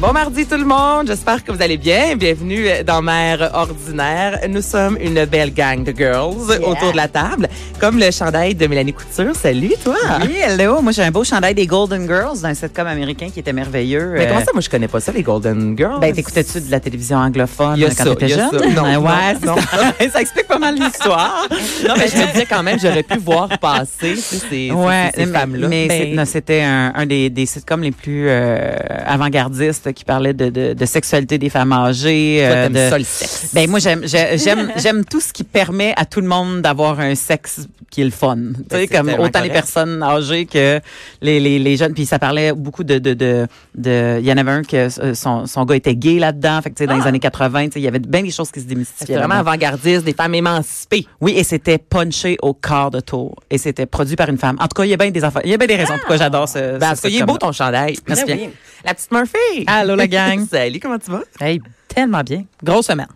Bon mardi tout le monde, j'espère que vous allez bien. Bienvenue dans Mère Ordinaire. Nous sommes une belle gang de girls autour de la table, comme le chandail de Mélanie Couture. Salut toi! Oui, hello. Moi, j'ai un beau chandail des Golden Girls d'un sitcom américain qui était merveilleux. Mais comment Euh, ça, moi je connais pas ça, les Golden Girls? Ben, t'écoutais-tu de la télévision anglophone a quand ça, t'étais jeune? ça. Non, Ouais, non, ouais, non. ça, ça explique pas mal l'histoire. non, mais je me disais quand même, j'aurais pu voir passer ces, Ouais, ces, ces mais- femmes-là. Mais Ben, c'était un, un des, des sitcoms les plus euh, avant-gardistes qui parlait de, de, de sexualité des femmes âgées. toi, euh, de- ça le sexe. Ben moi j'aime j'ai- j'aime j'aime tout ce qui permet à tout le monde d'avoir un sexe qui est le fun. Tu sais Ben, c'est comme autant les correct. personnes âgées que les, les, les jeunes puis ça parlait beaucoup de de de de il y en avait un que euh, son son gars était gay là-dedans fait que tu sais dans les Ah. années 80 tu sais il y avait bien des choses qui se démystifiaient. vraiment là-dedans. avant-gardiste, des femmes émancipées. Oui, et c'était punché au quart de tour et c'était produit par une femme. En tout cas, il y a bien des il y a bien des raisons pourquoi j'adore ce, Ben, ce parce qu'il est beau ton chandail. Merci Ben bien. oui. La petite Murphy. Allô, la gang. Salut, comment tu vas? Hey, tellement bien. Grosse semaine.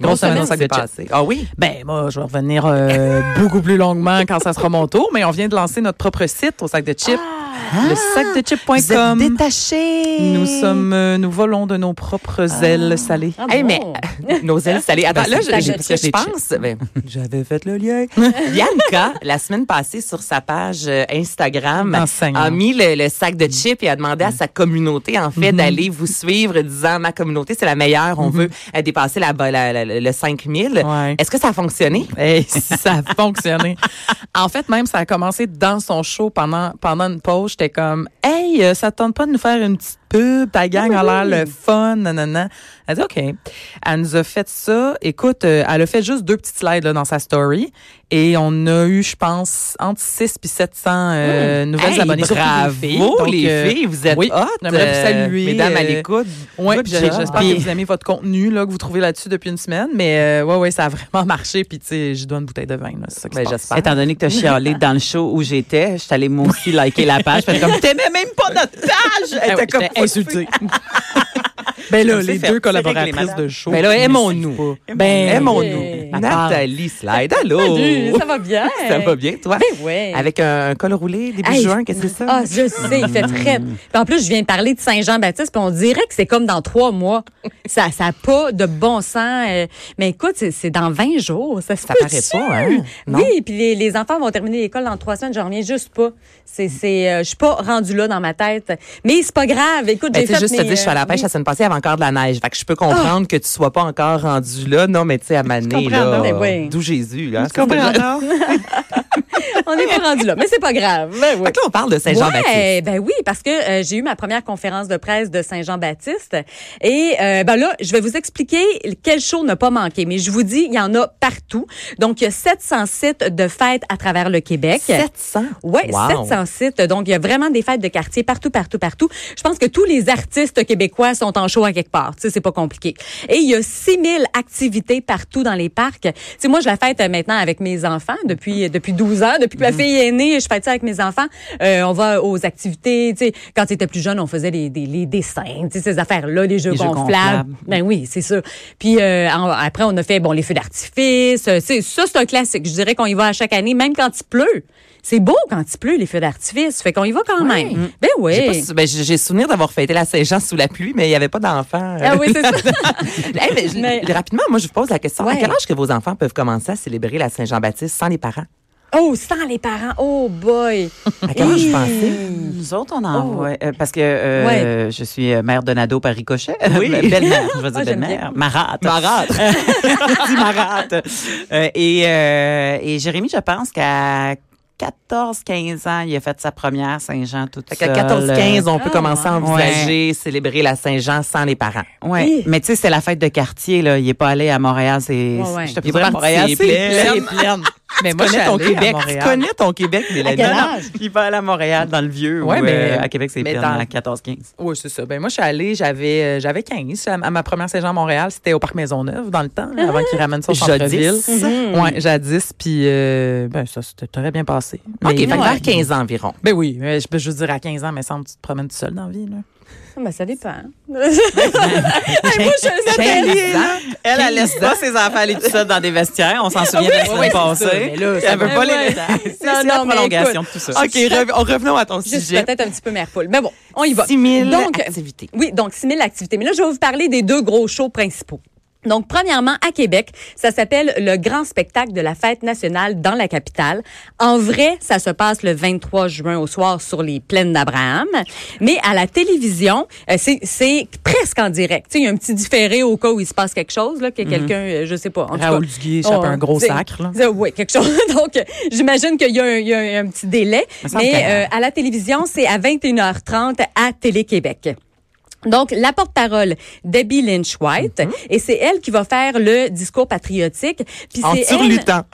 Grosse semaine au sac de chips. passé. Ah oui? Ben, moi, je vais revenir euh, beaucoup plus longuement quand ça sera mon tour, mais on vient de lancer notre propre site au sac de chips, le Vous êtes sacdechips.com. détaché. Nous sommes, euh, nous volons de nos propres ailes salées. Ah Hey, bon. mais nos ailes salées. Attends, Ben, là, je, je chips. pense. ben, J'avais fait le lien. Bianca, la semaine passée, sur sa page euh, Instagram, a mis le, le sac de chips et a demandé à sa communauté, en fait, d'aller vous suivre, disant ma communauté, c'est la meilleure. On veut euh, dépasser la, la, la- le 5000. Ouais. Est-ce que ça a fonctionné? Hey, ça a fonctionné. En fait, même, ça a commencé dans son show pendant, pendant une pause. J'étais comme, hey, euh, ça te tente pas de nous faire une petite pub? Ta gang a l'air le fun, nanana. Elle dit, OK. Elle nous a fait ça. Écoute, euh, elle a fait juste deux petites slides là, dans sa story. Et on a eu, je pense, entre 6 et 700 euh, nouvelles Hey, abonnées. bravo, des filles. Donc, les euh, filles, vous êtes oui, hot. j'aimerais vous euh, saluer, mesdames à l'écoute. Ouais, job. j'espère que vous aimez votre contenu là, que vous trouvez là-dessus depuis une semaine. Mais ouais, ouais, ça a vraiment marché. Puis tu sais, je dois une bouteille de vin. C'est ça qui Ben, j'espère. Étant donné que tu as chialé dans le show où j'étais, je suis allée moi aussi liker la page. Fait comme, t'aimais même pas notre page! Elle Ah ouais, était comme, insultée. Ben là, les deux collaboratrices de show. Ben là, aimons-nous. Ben, Aimons-nous. Nathalie Slide, allô? Salut, ça va bien? Ça va bien, toi? Ben ouais. Avec un col roulé début Hey, juin, qu'est-ce que c'est ça? Ah, je sais, il fait très. Puis en plus, je viens de parler de Saint-Jean-Baptiste, puis on dirait que c'est comme dans trois mois. Ça ça a pas de bon sens. euh, mais écoute, c'est- c'est dans 20 jours. Ça, se Ça paraît pas, hein? Non? Oui, puis les, les enfants vont terminer l'école dans trois semaines. Je reviens juste pas. C'est, c'est, euh, je suis pas rendue là dans ma tête. Mais c'est pas grave. Écoute, Ben, j'ai fait juste te dire, je suis à la euh, pêche oui. la semaine passée, avait encore de la neige. Fait que je peux comprendre que tu sois pas encore rendu là. Non, mais tu sais, à Mané, comprends, là. mais oui. D'où Jésus, là. comprends, non? On n'est pas rendu là, mais c'est pas grave. Ben oui. Là, on parle de Saint-Jean-Baptiste. Ouais, ben oui, parce que euh, j'ai eu ma première conférence de presse de Saint-Jean-Baptiste. Et euh, ben là, je vais vous expliquer quel show n'a pas manqué. Mais je vous dis, il y en a partout. Donc, il y a 700 sites de fêtes à travers le Québec. 700? Oui, Wow. 700 sites. Donc, il y a vraiment des fêtes de quartier partout, partout, partout. Je pense que tous les artistes québécois sont en show à quelque part. Tu sais, c'est pas compliqué. Et il y a 6000 activités partout dans les parcs. Tu sais, moi, je la fête maintenant avec mes enfants depuis, depuis 12 ans. Depuis que Mhm. ma fille est née, je fête ça avec mes enfants. Euh, on va aux activités. Tu sais, quand tu étais plus jeune, on faisait les, les dessins, tu sais, ces affaires-là, les jeux Les gonflables. Ben oui, c'est ça. Puis euh, après, on a fait bon les feux d'artifice. Euh, ça, c'est un classique. Je dirais qu'on y va à chaque année, même quand il pleut. C'est beau quand il pleut, les feux d'artifice. Fait qu'on y va quand même. Ben oui. J'ai ben, j'ai souvenir d'avoir fêté la Saint-Jean sous la pluie, mais il n'y avait pas d'enfants. Ah oui, c'est ça. Hey, mais je- Mais- Rapidement, moi, je vous pose la question. À quel âge que vos enfants peuvent commencer à célébrer la Saint-Jean-Baptiste sans les parents? Oh, sans les parents. Oh boy. À quel âge Hi. pensez? Nous autres, on en Oh. voit. euh, parce que euh, je suis euh, mère de Nado par ricochet. Oui. belle-mère, je vais dire Ah, j'aime belle-mère. bien. Marâtre. Marâtre. Dis marâtre. Euh, et, euh, et Jérémy, je pense qu'à 14-15 ans, il a fait sa première Saint-Jean toute Fait qu'à seule. 14-15, on peut Ah, commencer à ouais. envisager célébrer la Saint-Jean sans les parents. Ouais, Hi. mais tu sais, c'est la fête de quartier là. Il est pas allé à Montréal, c'est. Ouais, ouais. Je te Il parti, Montréal, c'est c'est plein. Mais moi, connais ton Québec. Tu connais ton Québec, Mélanie. Il va aller à Montréal dans le vieux. Ouais, ou, mais- euh, à Québec, c'est dans- à 14-15. Oui, c'est ça. Ben moi, je suis allée, j'avais euh, j'avais 15 à, ma première Saint-Jean à Montréal. C'était au Parc Maisonneuve dans le temps, là, avant qu'ils ramènent ça au centre-ville. Jadis. Mhm. Ouais, jadis. Puis, euh, ben, ça, c'était très bien passé. OK, fait Mais- vers 15 ans environ. Ben oui, mais je peux juste dire à 15 ans, mais semble que tu te promènes tout seul dans la vie. Là. Ah, ben, ça dépend. Hey, moi, je sais. Elle, elle laisse pas ses enfants aller tout seuls dans des vestiaires. On s'en souvient de la semaine passée. ça, mais là, ça elle veut pas les laisser. C'est la prolongation de tout ça. OK, rev- on revenons à ton Je sujet. peut-être un petit peu mère poule. Mais bon, on y va. 6 000 Donc, activités. Oui, donc 6 000 activités. Mais là, je vais vous parler des deux gros shows principaux. Donc, premièrement, à Québec, ça s'appelle le grand spectacle de la fête nationale dans la capitale. En vrai, ça se passe le 23 juin au soir sur les plaines d'Abraham. Mais à la télévision, euh, c'est, presque en direct. Tu sais, il y a un petit différé au cas où il se passe quelque chose, là, que quelqu'un, euh, je sais pas. En tout Raoul cas, Duguay échappe oh, un gros sacre. Là. Oui, quelque chose. Donc, euh, j'imagine qu'il y a, un, il y a un, petit délai. Mais euh, à la télévision, c'est à 21h30 à Télé-Québec. Donc, la porte-parole, Debbie Lynch-White, et c'est elle qui va faire le discours patriotique. Puis En c'est elle...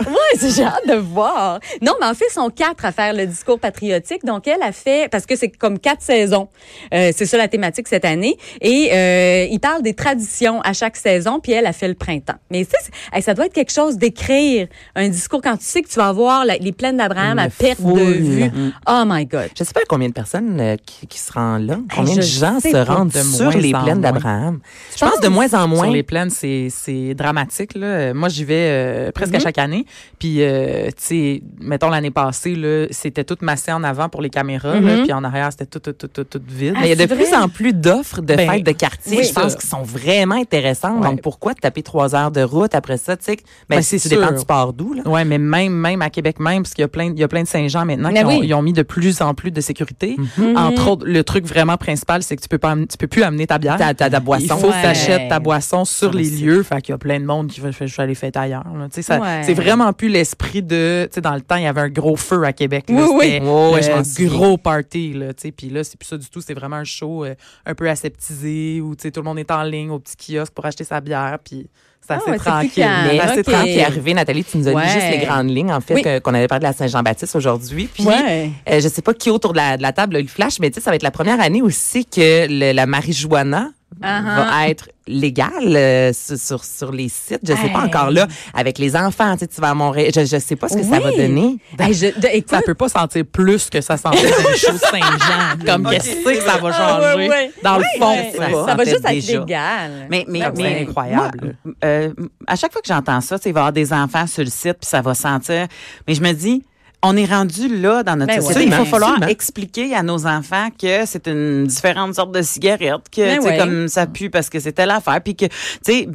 Ouais, j'ai hâte de voir. Non, mais en fait, ils sont quatre à faire le discours patriotique. Donc, elle a fait, parce que c'est comme quatre saisons. Euh, c'est ça la thématique cette année. Et euh, il parle des traditions à chaque saison, puis elle a fait le printemps. Mais tu sais, ça doit être quelque chose d'écrire un discours quand tu sais que tu vas voir la- les plaines d'Abraham à perte de vue. Oh my God. Je sais pas combien de personnes euh, qui, qui se rendent là. Combien de gens se rendent De sur moins les en plaines d'Abraham? Je pense de moins en moins. Sur les plaines, c'est dramatique. Là. Moi, j'y vais euh, presque à chaque année. Puis, euh, tu sais, mettons l'année passée, c'était tout massé en avant pour les caméras. là, Mhm. puis en arrière, c'était tout, tout, tout, tout, tout vide. Ah, Mais il y a de plus en plus d'offres de Ben, fêtes de quartier, oui. je pense, qui sont vraiment intéressantes. Ouais. Donc, pourquoi te taper trois heures de route après ça? Tu sais, ben, Ben, c'est dépend du port d'où. Ouais, mais même même à Québec même, parce qu'il y a plein il y a plein de Saint-Jean maintenant Mais qui ont, oui. ils ont mis de plus en plus de sécurité. Mhm. Entre autres, le truc vraiment principal, c'est que tu peux pas tu peux plus amener ta bière. Ta, ta, ta boisson. Il faut Ouais. que tu achètes ta boisson sur les lieux. Fait qu'il y a plein de monde qui va je vais aller fêter ailleurs. Ouais. C'est vraiment plus l'esprit de. Tu sais, dans le temps, il y avait un gros feu à Québec. là. Oui, oui. Euh, souviens. gros party. Là, tu sais. Puis là, c'est plus ça du tout. C'est vraiment un show euh, un peu aseptisé où tu sais, tout le monde est en ligne au petit kiosque pour acheter sa bière. Puis Ah ouais, c'est plus tranquille. Ah, c'est qui est arrivé, Nathalie, tu nous as dit juste les grandes lignes, en fait, que- qu'on avait parlé de la Saint-Jean-Baptiste aujourd'hui. Puis, Ouais. euh, je sais pas qui autour de la, table a eu le flash, mais tu sais, ça va être la première année aussi que le- la marijuana Ah, va être légale euh, sur, sur, les sites. Je sais pas encore là, avec les enfants, tu sais, tu vas à Montréal. Je, je sais pas ce que ça va donner. Hey, je, de- écoute, Ça peut pas sentir plus que ça sentait dans les shows Saint-Jean. Comme qu'est-ce que ça va Ah, ouais, changer? ouais. Dans le fond, ouais, ça, ça va juste être déjà. légal. Mais, mais, Ben, mais c'est incroyable. moi, euh, à chaque fois que j'entends ça, tu sais, il va y avoir des enfants sur le site, puis ça va sentir. Mais je me dis, on est rendu là dans notre Ben société. ouais. Il va falloir Absolument. expliquer à nos enfants que c'est une différente sorte de cigarette, que Ben tu sais, ouais. comme ça pue parce que c'est telle affaire, puis que tu sais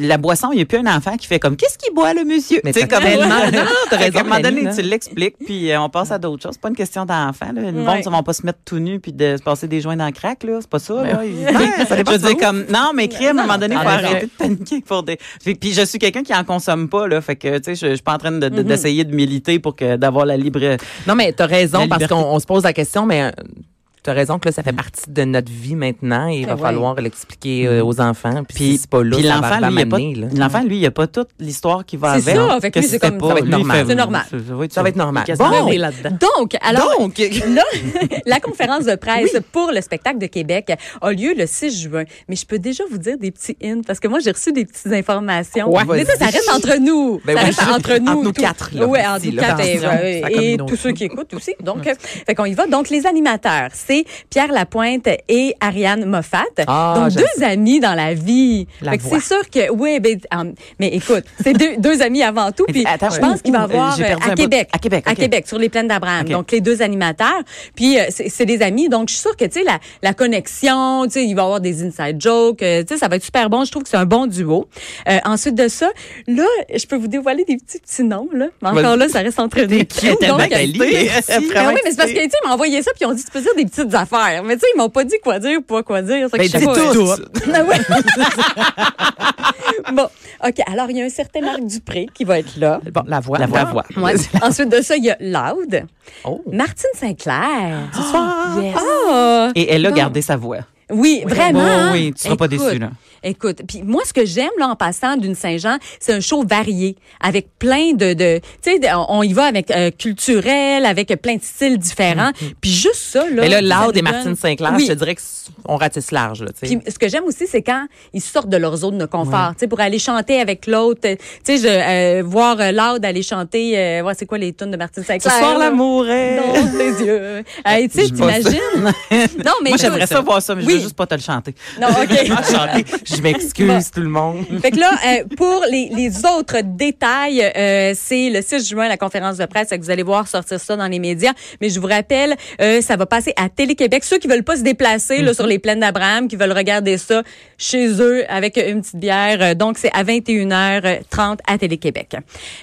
la boisson, il n'y a plus un enfant qui fait comme qu'est-ce qu'il boit le monsieur? Mais Tu sais t'as comme tellement- non, t'as raison, qu'à un moment donné, tu l'expliques, puis euh, on passe à d'autres choses. C'est pas une question d'enfant. Là. Le Ouais. monde, ils vont pas se mettre tout nu puis de se passer des joints dans le crack là. C'est pas ça. Là. Ouais, ça je dire comme non, mais crime, à un moment donné, il faut En effet. arrêter de paniquer pour des. Puis, puis je suis quelqu'un qui en consomme pas là, fait que tu sais, je, suis pas en train de- de- d'essayer de militer pour que d'avoir la libre. Non, mais t'as raison, La parce qu'on on se pose la question, mais euh, t'as raison que là, ça fait partie de notre vie maintenant et il va Ah ouais. falloir l'expliquer euh, aux enfants. Puis, Puis, si c'est pas là, puis ça l'enfant, va lui, il m'amener, l'enfant, lui, il a pas toute l'histoire qui va C'est avec. ça, fait que lui, c'est comme- ça va normal. C'est normal. Ça, va être, va normal. Bon. va? Donc, alors, Donc, là, la conférence de presse pour le spectacle de Québec a lieu le 6 juin. Mais je peux déjà vous dire des petits hints parce que moi, j'ai reçu des petites informations. Ouais, Mais ça, ça reste entre nous. Ben ça oui, reste entre nous. entre nous quatre, ici, entre nous quatre et, tous ceux qui écoutent aussi. Donc, euh, fait qu'on y va. Donc, les animateurs, c'est Pierre Lapointe et Ariane Moffat. Ah, Donc, deux amis dans la vie. C'est sûr que, oui, ben, um, mais écoute, c'est deux, deux amis avant tout. Puis, attends, je pense qu'il va y où? avoir euh, à. Québec. À Québec, À. Québec, sur les plaines d'Abraham. Donc, les deux animateurs. Puis, euh, c'est des amis. Donc, je suis sûre que, tu sais, la, la connexion, tu sais, il va y avoir des inside jokes. euh, tu sais, ça va être super bon. Je trouve que c'est un bon duo. Euh, ensuite de ça, là, je peux vous dévoiler des petits, petits noms, là. Mais encore là, ça reste entre nous. T'es Donc, euh, ben oui, mais c'est parce que, tu sais, il m'a envoyé ça, puis on dit, tu peux dire des petits petites affaires. Mais tu sais, ils m'ont pas dit quoi dire, pas quoi dire. Ça que Ben, je sais dis pas. tout. Ah ouais. bon, OK. Alors, il y a un certain Marc Dupré qui va être là. Bon, la voix. La voix. Ouais. Ensuite de ça, il y a Loud. Oh. Martine Sinclair. Yes. Ah! Et elle a Bon. gardé sa voix. Oui, vraiment. Oui, hein? oui, tu seras pas déçu, là. Écoute, puis moi ce que j'aime là en passant d'une Saint-Jean, c'est un show varié avec plein de, de tu sais, on y va avec euh, culturel, avec plein de styles différents. Puis juste ça là. Mais là, nous et Martine Sinclair, Oui. je te dirais qu'on ratisse large, là, tu sais. Puis ce que j'aime aussi, c'est quand ils sortent de leur zone de confort, tu sais, pour aller chanter avec l'autre. Tu sais, je euh, voir euh, Loud aller chanter, euh, ouais, c'est quoi les tunes de Martine Ce Sinclair soir, là? l'amour est... Dans tes yeux. Hey, tu sais, Je t'imagines? non, mais Moi, j'aimerais ça voir ça, mais je Oui. veux juste pas te le chanter. Non, OK. Chanter. Je m'excuse, Bon. tout le monde. Fait que là, euh, pour les, les autres détails, euh, c'est le 6 juin, la conférence de presse. Que vous allez voir sortir ça dans les médias. Mais je vous rappelle, euh, ça va passer à Télé-Québec. Ceux qui veulent pas se déplacer là, sur les plaines d'Abraham, qui veulent regarder ça chez eux avec une petite bière. euh, donc, c'est à 21h30 à Télé-Québec.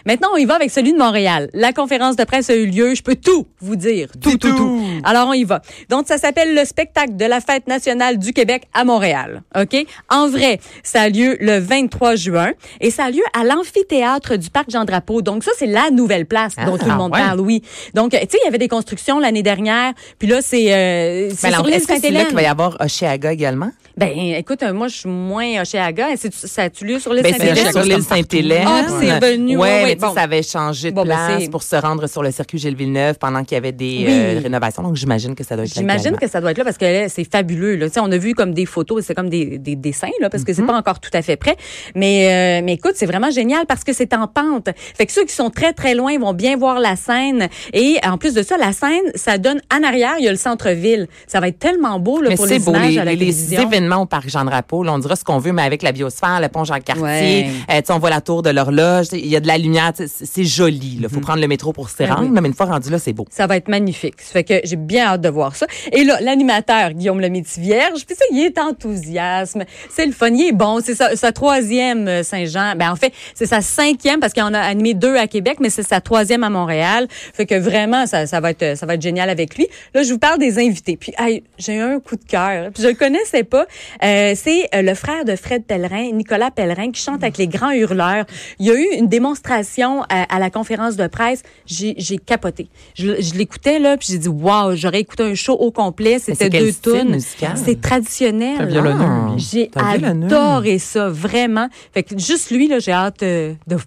Maintenant, on y va avec celui de Montréal. La conférence de presse a eu lieu. Je peux tout vous dire. Tout, tout, tout. Alors, on y va. Donc, ça s'appelle le spectacle de la fête nationale du Québec à Montréal. OK? En vrai, ça a lieu le 23 juin et ça a lieu à l'amphithéâtre du Parc Jean-Drapeau. Donc, ça, c'est la nouvelle place dont tout le ah monde ouais? parle, oui. Donc, tu sais, il y avait des constructions l'année dernière. Puis là, c'est euh, c'est alors, sur l'île est-ce que c'est là Sainte-Hélène. qu'il va y avoir Oshéaga également? Ben, écoute, euh, moi, je suis moins Oshéaga. C'est- Ça a-tu lieu sur l'île Ben, c'est Sainte-Hélène? sur l'île Sainte-Hélène. Ah, puis c'est revenu, ouais, Ouais, ouais, bon. ça avait changé de Bon, ben, place c'est- pour se rendre sur le circuit Gilles Villeneuve pendant qu'il y avait des Oui. euh, rénovations. Donc, j'imagine que ça doit être là J'imagine que ça doit être là parce que c'est fabuleux. Là. Tu sais, On a vu comme des photos, c'est comme des, des dessins là, parce que c'est pas encore tout à fait prêt. Mais, euh, mais écoute, c'est vraiment génial parce que c'est en pente. Fait que ceux qui sont très très loin vont bien voir la scène. Et en plus de ça, la scène, ça donne en arrière, il y a le centre-ville. Ça va être tellement beau là, Mais pour les beau, images les, à la les- télévision. événements au Parc Jean-Drapeau, là, on dira ce qu'on veut, mais avec la biosphère, le pont Jean-Cartier, Ouais. euh, on voit la tour de l'horloge, il y a de la lumière, c'est joli. Il faut prendre le métro pour s'y Ah rendre, mais une fois rendu là, c'est beau. Ça va être magnifique. Ça fait que j'ai bien hâte de voir ça. Et là, l'animateur, Guillaume le vierge puis ça, il est enthousiasme. C'est le fun. Il est bon. C'est sa, sa troisième euh, Saint-Jean. Ben, en fait, c'est sa cinquième parce qu'il en a animé deux à Québec, mais c'est sa troisième à Montréal. Fait que vraiment, ça, ça va être, ça va être génial avec lui. Là, je vous parle des invités. Puis, hey, j'ai un coup de cœur. Puis, je le connaissais pas. Euh, c'est euh, le frère de Fred Pellerin, Nicolas Pellerin, qui chante avec les grands hurleurs. Il y a eu une démonstration à, à la conférence de presse. J'ai, j'ai capoté. Je, je l'écoutais, là, puis j'ai dit, wow, j'aurais écouté un show au complet. C'était deux tunes. C'est traditionnel. Ah. J'ai violonneux. Adoré ça, vraiment. Fait que juste lui, là, j'ai hâte euh, de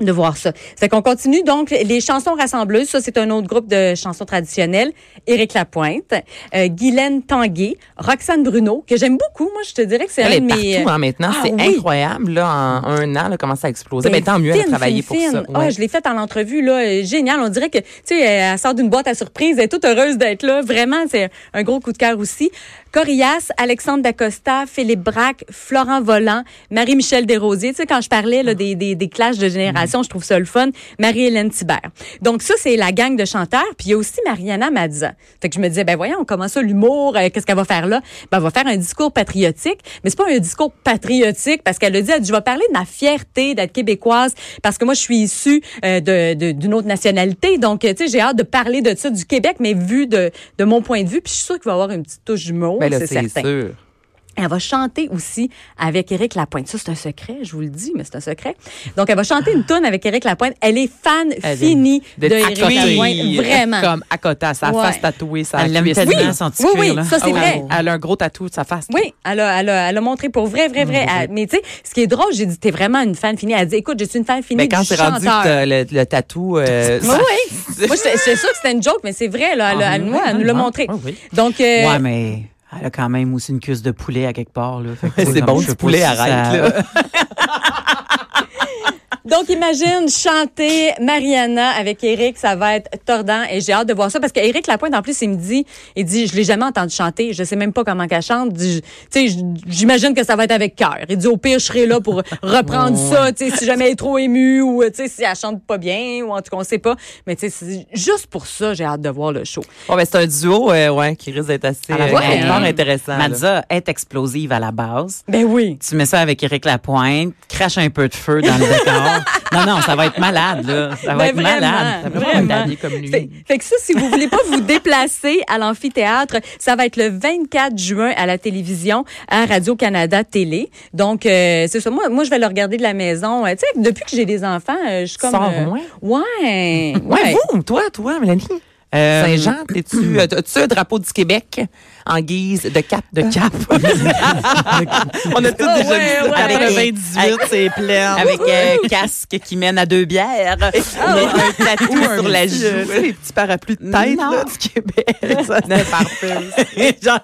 de voir ça. C'est qu'on continue donc les chansons rassembleuses. Ça, c'est un autre groupe de chansons traditionnelles. Éric Lapointe, euh, Guylaine Tanguay, Roxane Bruno, que j'aime beaucoup. Moi, je te dirais que c'est Elle un est partout hein, maintenant. Ah, c'est oui. incroyable. Là, en un an, là, comment ça a explosé. Ben, Ben, tant mieux, elle a travaillé pour fine. ça. Ah, Ouais. je l'ai faite en entrevue, là. euh, Génial. On dirait que, tu sais, elle sort d'une boîte à surprise. Elle est toute heureuse d'être là. Vraiment, c'est un gros coup de cœur aussi. Corias, Alexandre Dacosta, Philippe Braque, Florent Volant, Marie-Michel Desrosiers. Tu sais, quand je parlais là, des, des, des clashs de génération, je trouve ça le fun. Marie-Hélène Thibert. Donc ça, c'est la gang de chanteurs. Puis il y a aussi Mariana Mazza. Fait que je me disais, ben voyons, comment ça, l'humour, euh, qu'est-ce qu'elle va faire là? Ben, elle va faire un discours patriotique. Mais c'est pas un discours patriotique parce qu'elle a dit, elle je vais parler de ma fierté d'être québécoise parce que moi, je suis issue euh, de- de- d'une autre nationalité. Donc, euh, tu sais, j'ai hâte de parler de ça, du Québec, mais vu de, de mon point de vue. Puis je suis sûre qu'il va y avoir une petite touche d'humour, Ben là, c'est c'est certain. sûr. Elle va chanter aussi avec Éric Lapointe. Ça, c'est un secret, je vous le dis, mais c'est un secret. Donc, elle va chanter une tune avec Éric Lapointe. Elle est fan Elle finie de d'être Éric. Lapointe. Vraiment. Comme à côté, sa Ouais. face tatouée, sa Ah, Ah Elle l'aime cuisse. tellement, son petit Oui, oui, ça, c'est vrai. Elle a un gros tatou de sa face. Oui, elle a, elle, a, elle a montré pour vrai, vrai, vrai. Elle- mais tu sais, ce qui est drôle, j'ai dit, t'es vraiment une fan finie. Elle a dit, écoute, je suis une fan finie Mais quand c'est rendu le, le tatou, euh, Oui, oui. Moi, j'étais sûre que c'était une joke, mais c'est vrai, là. Elle, a- Ah, elle, oui, moi, elle oui, nous l'a oui. montré. Oui, oui. Donc, euh, Ouais, mais elle a quand même aussi une cuisse de poulet à quelque part. là. C'est bon, du poulet, arrête, ça- là. Donc, imagine chanter Mariana avec Eric, ça va être tordant et j'ai hâte de voir ça parce qu'Éric Lapointe, en plus, il me dit, il dit, je l'ai jamais entendu chanter, je sais même pas comment qu'elle chante. Tu sais, j'imagine que ça va être avec cœur. Il dit, au pire, je serai là pour reprendre ça, tu sais, si jamais elle est trop émue ou, tu sais, si elle chante pas bien ou en tout cas, on sait pas. Mais tu sais, c'est juste pour ça, j'ai hâte de voir le show. Bon, ben, c'est un duo euh, ouais, qui risque d'être assez euh, fort hein. intéressant. Madza est explosive à la base. Ben oui. Tu mets ça avec Éric Lapointe, crache un peu de feu dans le décor. Non, non, ça va être malade, là. Ça va Ben, être vraiment, malade. Ça peut pas vraiment. être comme lui. Fait, fait que ça, si vous voulez pas vous déplacer à l'amphithéâtre, ça va être le 24 juin à la télévision à Radio-Canada Télé. Donc, euh, c'est ça. Moi, moi, je vais le regarder de la maison. Euh, Tu sais, depuis que j'ai des enfants, euh, je suis comme... Sors-moi. ouais. Ouais, vous, toi, toi, Mélanie? Euh, Saint-Jean, t'es-tu, euh, as-tu un drapeau du Québec en guise de cap? De cap. On a tous Ah, déjà ouais, vu ouais. Avec Avec- 98, c'est plein. Avec euh, casque qui mène à deux bières. Ah, un tatou sur la joue. les petits parapluies de tête là, du Québec. Ça, c'est parfait. J'en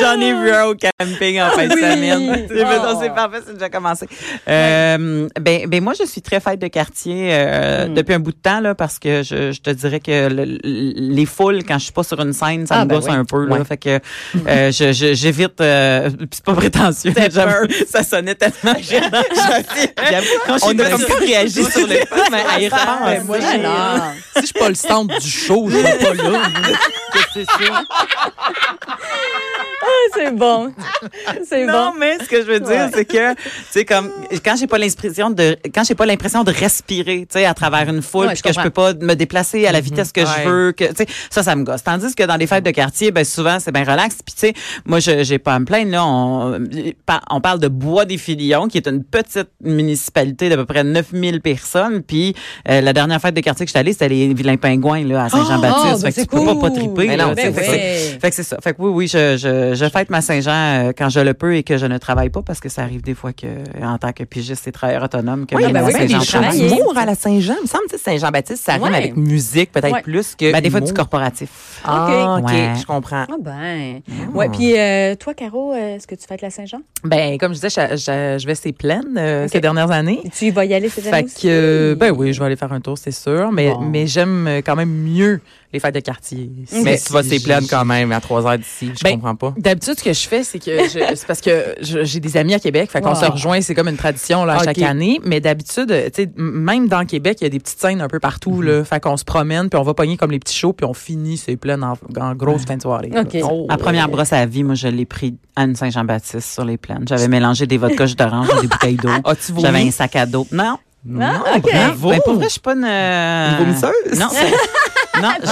j'en ai vu un au camping en fin de semaine. C'est c'est parfait, c'est déjà commencé. Euh, ben, ben moi, je suis très fête de quartier euh, Mm. depuis un bout de temps là, parce que je, je te dirais que le- les foules quand je suis pas sur une scène, ça Ah, me ben gosse oui. un peu là. Ouais. Fait que euh, je- je- j'évite. Euh, c'est pas prétentieux. ça sonnait tellement gênant. Quand je On a comme réagi sur le fait, mais à y repenser. Ben, moi, j'ai- non. si je suis pas le centre du show, je suis pas là. c'est ça? Ah, c'est bon. C'est Non, bon. mais ce que je veux dire, Ouais. c'est que, tu sais, comme, quand j'ai pas l'impression de, quand j'ai pas l'impression de respirer, tu sais, à travers une foule, Ouais, puis je que je peux pas me déplacer à la vitesse que Ouais. je veux, que, tu sais, ça, ça me gosse. Tandis que dans les fêtes de quartier, ben, souvent, c'est bien relax. Puis, tu sais, moi, je, j'ai pas à me plaindre, là. On, on parle de Bois des Filions, qui est une petite municipalité d'à peu près 9000 personnes. Puis, euh, la dernière fête de quartier que j'étais allée, c'était les Vilains Pingouins, là, à Saint-Jean-Baptiste. Oh, ben, fait que c'est tu peux pas, pas triper, Mais là, non, ben Fait que ouais. c'est- fait que c'est ça. Fait que oui, oui, je, je, je fête ma Saint-Jean euh, quand je le peux et que je ne travaille pas parce que ça arrive des fois que, en tant que pigiste et travailleur autonome, que Oui, même ben à oui, Saint-Jean, à la Saint-Jean, il me semble, sais, Saint-Jean-Baptiste, ça rime Ouais. avec musique, peut-être Ouais. plus que. Ben, des fois, du corporatif. Ah, OK, Ouais. je comprends. Ah ben. Ouais, puis euh, toi, Caro, euh, est-ce que tu fêtes la Saint-Jean? Ben, comme je disais, je, je- je vais ces plaines euh, ces dernières années. Tu vas y aller cette année Fait que, euh, ben oui, je vais aller faire un tour, c'est sûr. Mais, Bon. mais j'aime quand même mieux les fêtes de quartier. Mais tu vas c'est- s'y plaindre quand même à 3 heures d'ici. Je Ben, comprends pas. D'habitude, ce que je fais, c'est que je- c'est parce que j'ai des amis à Québec, fait qu'on Wow. se rejoint, c'est comme une tradition là, chaque année. Mais d'habitude, tu sais, même dans Québec, il y a des petites scènes un peu partout, là, fait qu'on se promène, puis on va pogner comme les petits shows, puis on finit c'est plein en, en grosse fin de soirée. Ok. Oh. Ma première brosse à vie, moi, je l'ai pris à une Saint-Jean-Baptiste sur les plaines. J'avais mélangé des vodkas d'orange et des bouteilles d'eau. Vomi? J'avais un sac à dos. Non. Ah, OK. bravo. Ben, pour vrai, je suis pas une... euh, Une vomisseuse? Non, non je,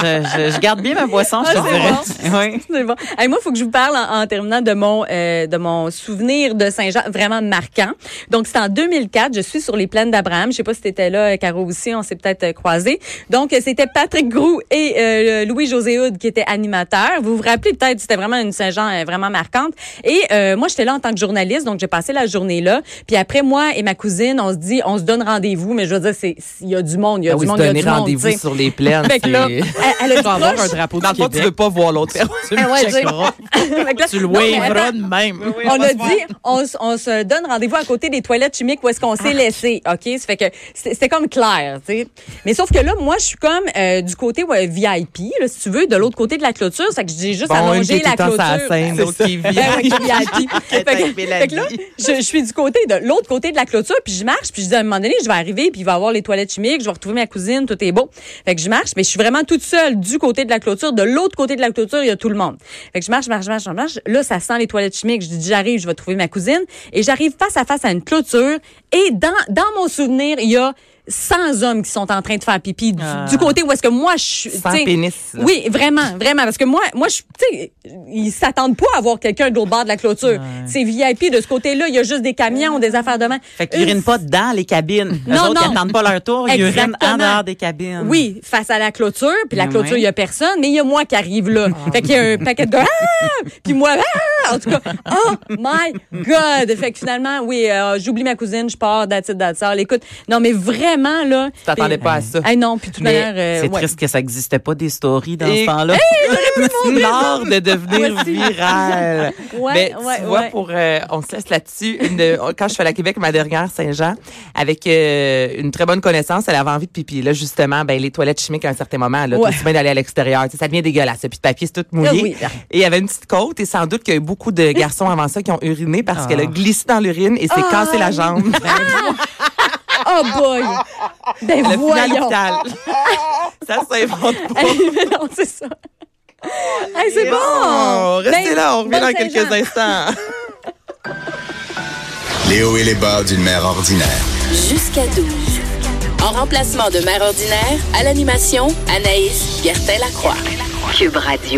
je, je garde bien ma boisson, je Ah, te c'est dirais. Oui. C'est bon. Hey, moi, il faut que je vous parle en, en terminant de mon euh, de mon souvenir de Saint-Jean vraiment marquant. Donc, c'était en 2004. Je suis sur les plaines d'Abraham. Je sais pas si tu étais là, Caro aussi. On s'est peut-être euh, croisés. Donc, c'était Patrick Groux et euh, Louis-José Houd qui étaient animateurs. Vous vous rappelez peut-être, c'était vraiment une Saint-Jean euh, vraiment marquante. Et euh, moi, j'étais là en tant que journaliste. Donc, j'ai passé la journée là. Puis après, moi et ma cousine, on se dit, on se donne rendez-vous. Mais je veux dire, c'est il y a du monde. Il y a Ah du oui, monde. Il y a du monde. rendez-vous sur les plaines. Fait elle, elle a Tu dit vas avoir un drapeau Dans du le fond, tu veux pas voir l'autre. Tu me Ah ouais, checkeras. Fait Tu le waveras de même. on a dit, on, se donne rendez-vous à côté des toilettes chimiques où est-ce qu'on s'est laissé, OK? Ça fait que c'était comme clair, tu sais. Mais sauf que là, moi, je suis comme euh, du côté ouais, VIP, là, si tu veux, de l'autre côté de la clôture. C'est que j'ai juste Bon, allongé la clôture. scène, Ben, qui Ben ouais, VIP. fait, que, avec Mélanie. fait que là, je, je suis du côté de l'autre côté de la clôture, puis je marche, puis je dis à un moment donné, je vais arriver, puis il va y avoir les toilettes chimiques, je vais retrouver ma cousine, tout est beau. Fait que je marche, mais je suis vraiment toute seule du côté de la clôture. De l'autre côté de la clôture, il y a tout le monde. Fait que je marche, marche, marche, marche. Là, ça sent les toilettes chimiques. Je dis, j'arrive, je vais trouver ma cousine. Et j'arrive face à face à une clôture. Et dans, dans mon souvenir, il y a 100 hommes qui sont en train de faire pipi du, Ah. du côté où est-ce que moi je suis. Sans pénis, là. Oui, vraiment, vraiment. Parce que moi, moi, je, tu sais, ils s'attendent pas à voir quelqu'un de l'autre bord de la clôture. C'est VIP de ce côté-là. Il y a juste des camions, des affaires de main. Fait qu'ils urinent pas dans les cabines. Non, Les autres, non. ils attendent pas leur tour, ils urinent en dehors des cabines. Oui, face à la clôture, puis la clôture, il ouais. y a personne, mais il y a moi qui arrive là. Fait qu'il y a un paquet de gars, ah! puis moi, ah! en tout cas, oh my God! Fait que finalement, oui, euh, j'oublie ma cousine, je pars, that's all. Écoute, non, mais vraiment, là. Tu t'attendais pas à ça. Hey, non, puis de manière, euh, C'est ouais. triste que ça n'existait pas des stories dans Et- ce temps-là. L'art de devenir viral. Ouais, Mais ouais, tu vois, ouais. pour, euh, on se laisse là-dessus. Quand je suis allée à Québec, ma dernière Saint-Jean, avec euh, une très bonne connaissance, elle avait envie de pipi. Là, justement, ben, les toilettes chimiques à un certain moment, là, tout bien d'aller à l'extérieur. Tu sais, Ça devient dégueulasse. Puis le papier, c'est tout mouillé. Ah oui. Et il y avait une petite côte et sans doute qu'il y a eu beaucoup de garçons avant ça qui ont uriné parce qu'elle a glissé dans l'urine et s'est Ah. cassé la jambe. Oh boy! Ben Le final voyons! ça s'invente pas. Mais non, c'est ça. Hey, c'est bon! Restez Ben, là, on revient dans quelques instants. Les hauts et les bas d'une mère ordinaire. Jusqu'à 12. En remplacement de Mère ordinaire, à l'animation, Anaïs Gertin-Lacroix. Cube Radio.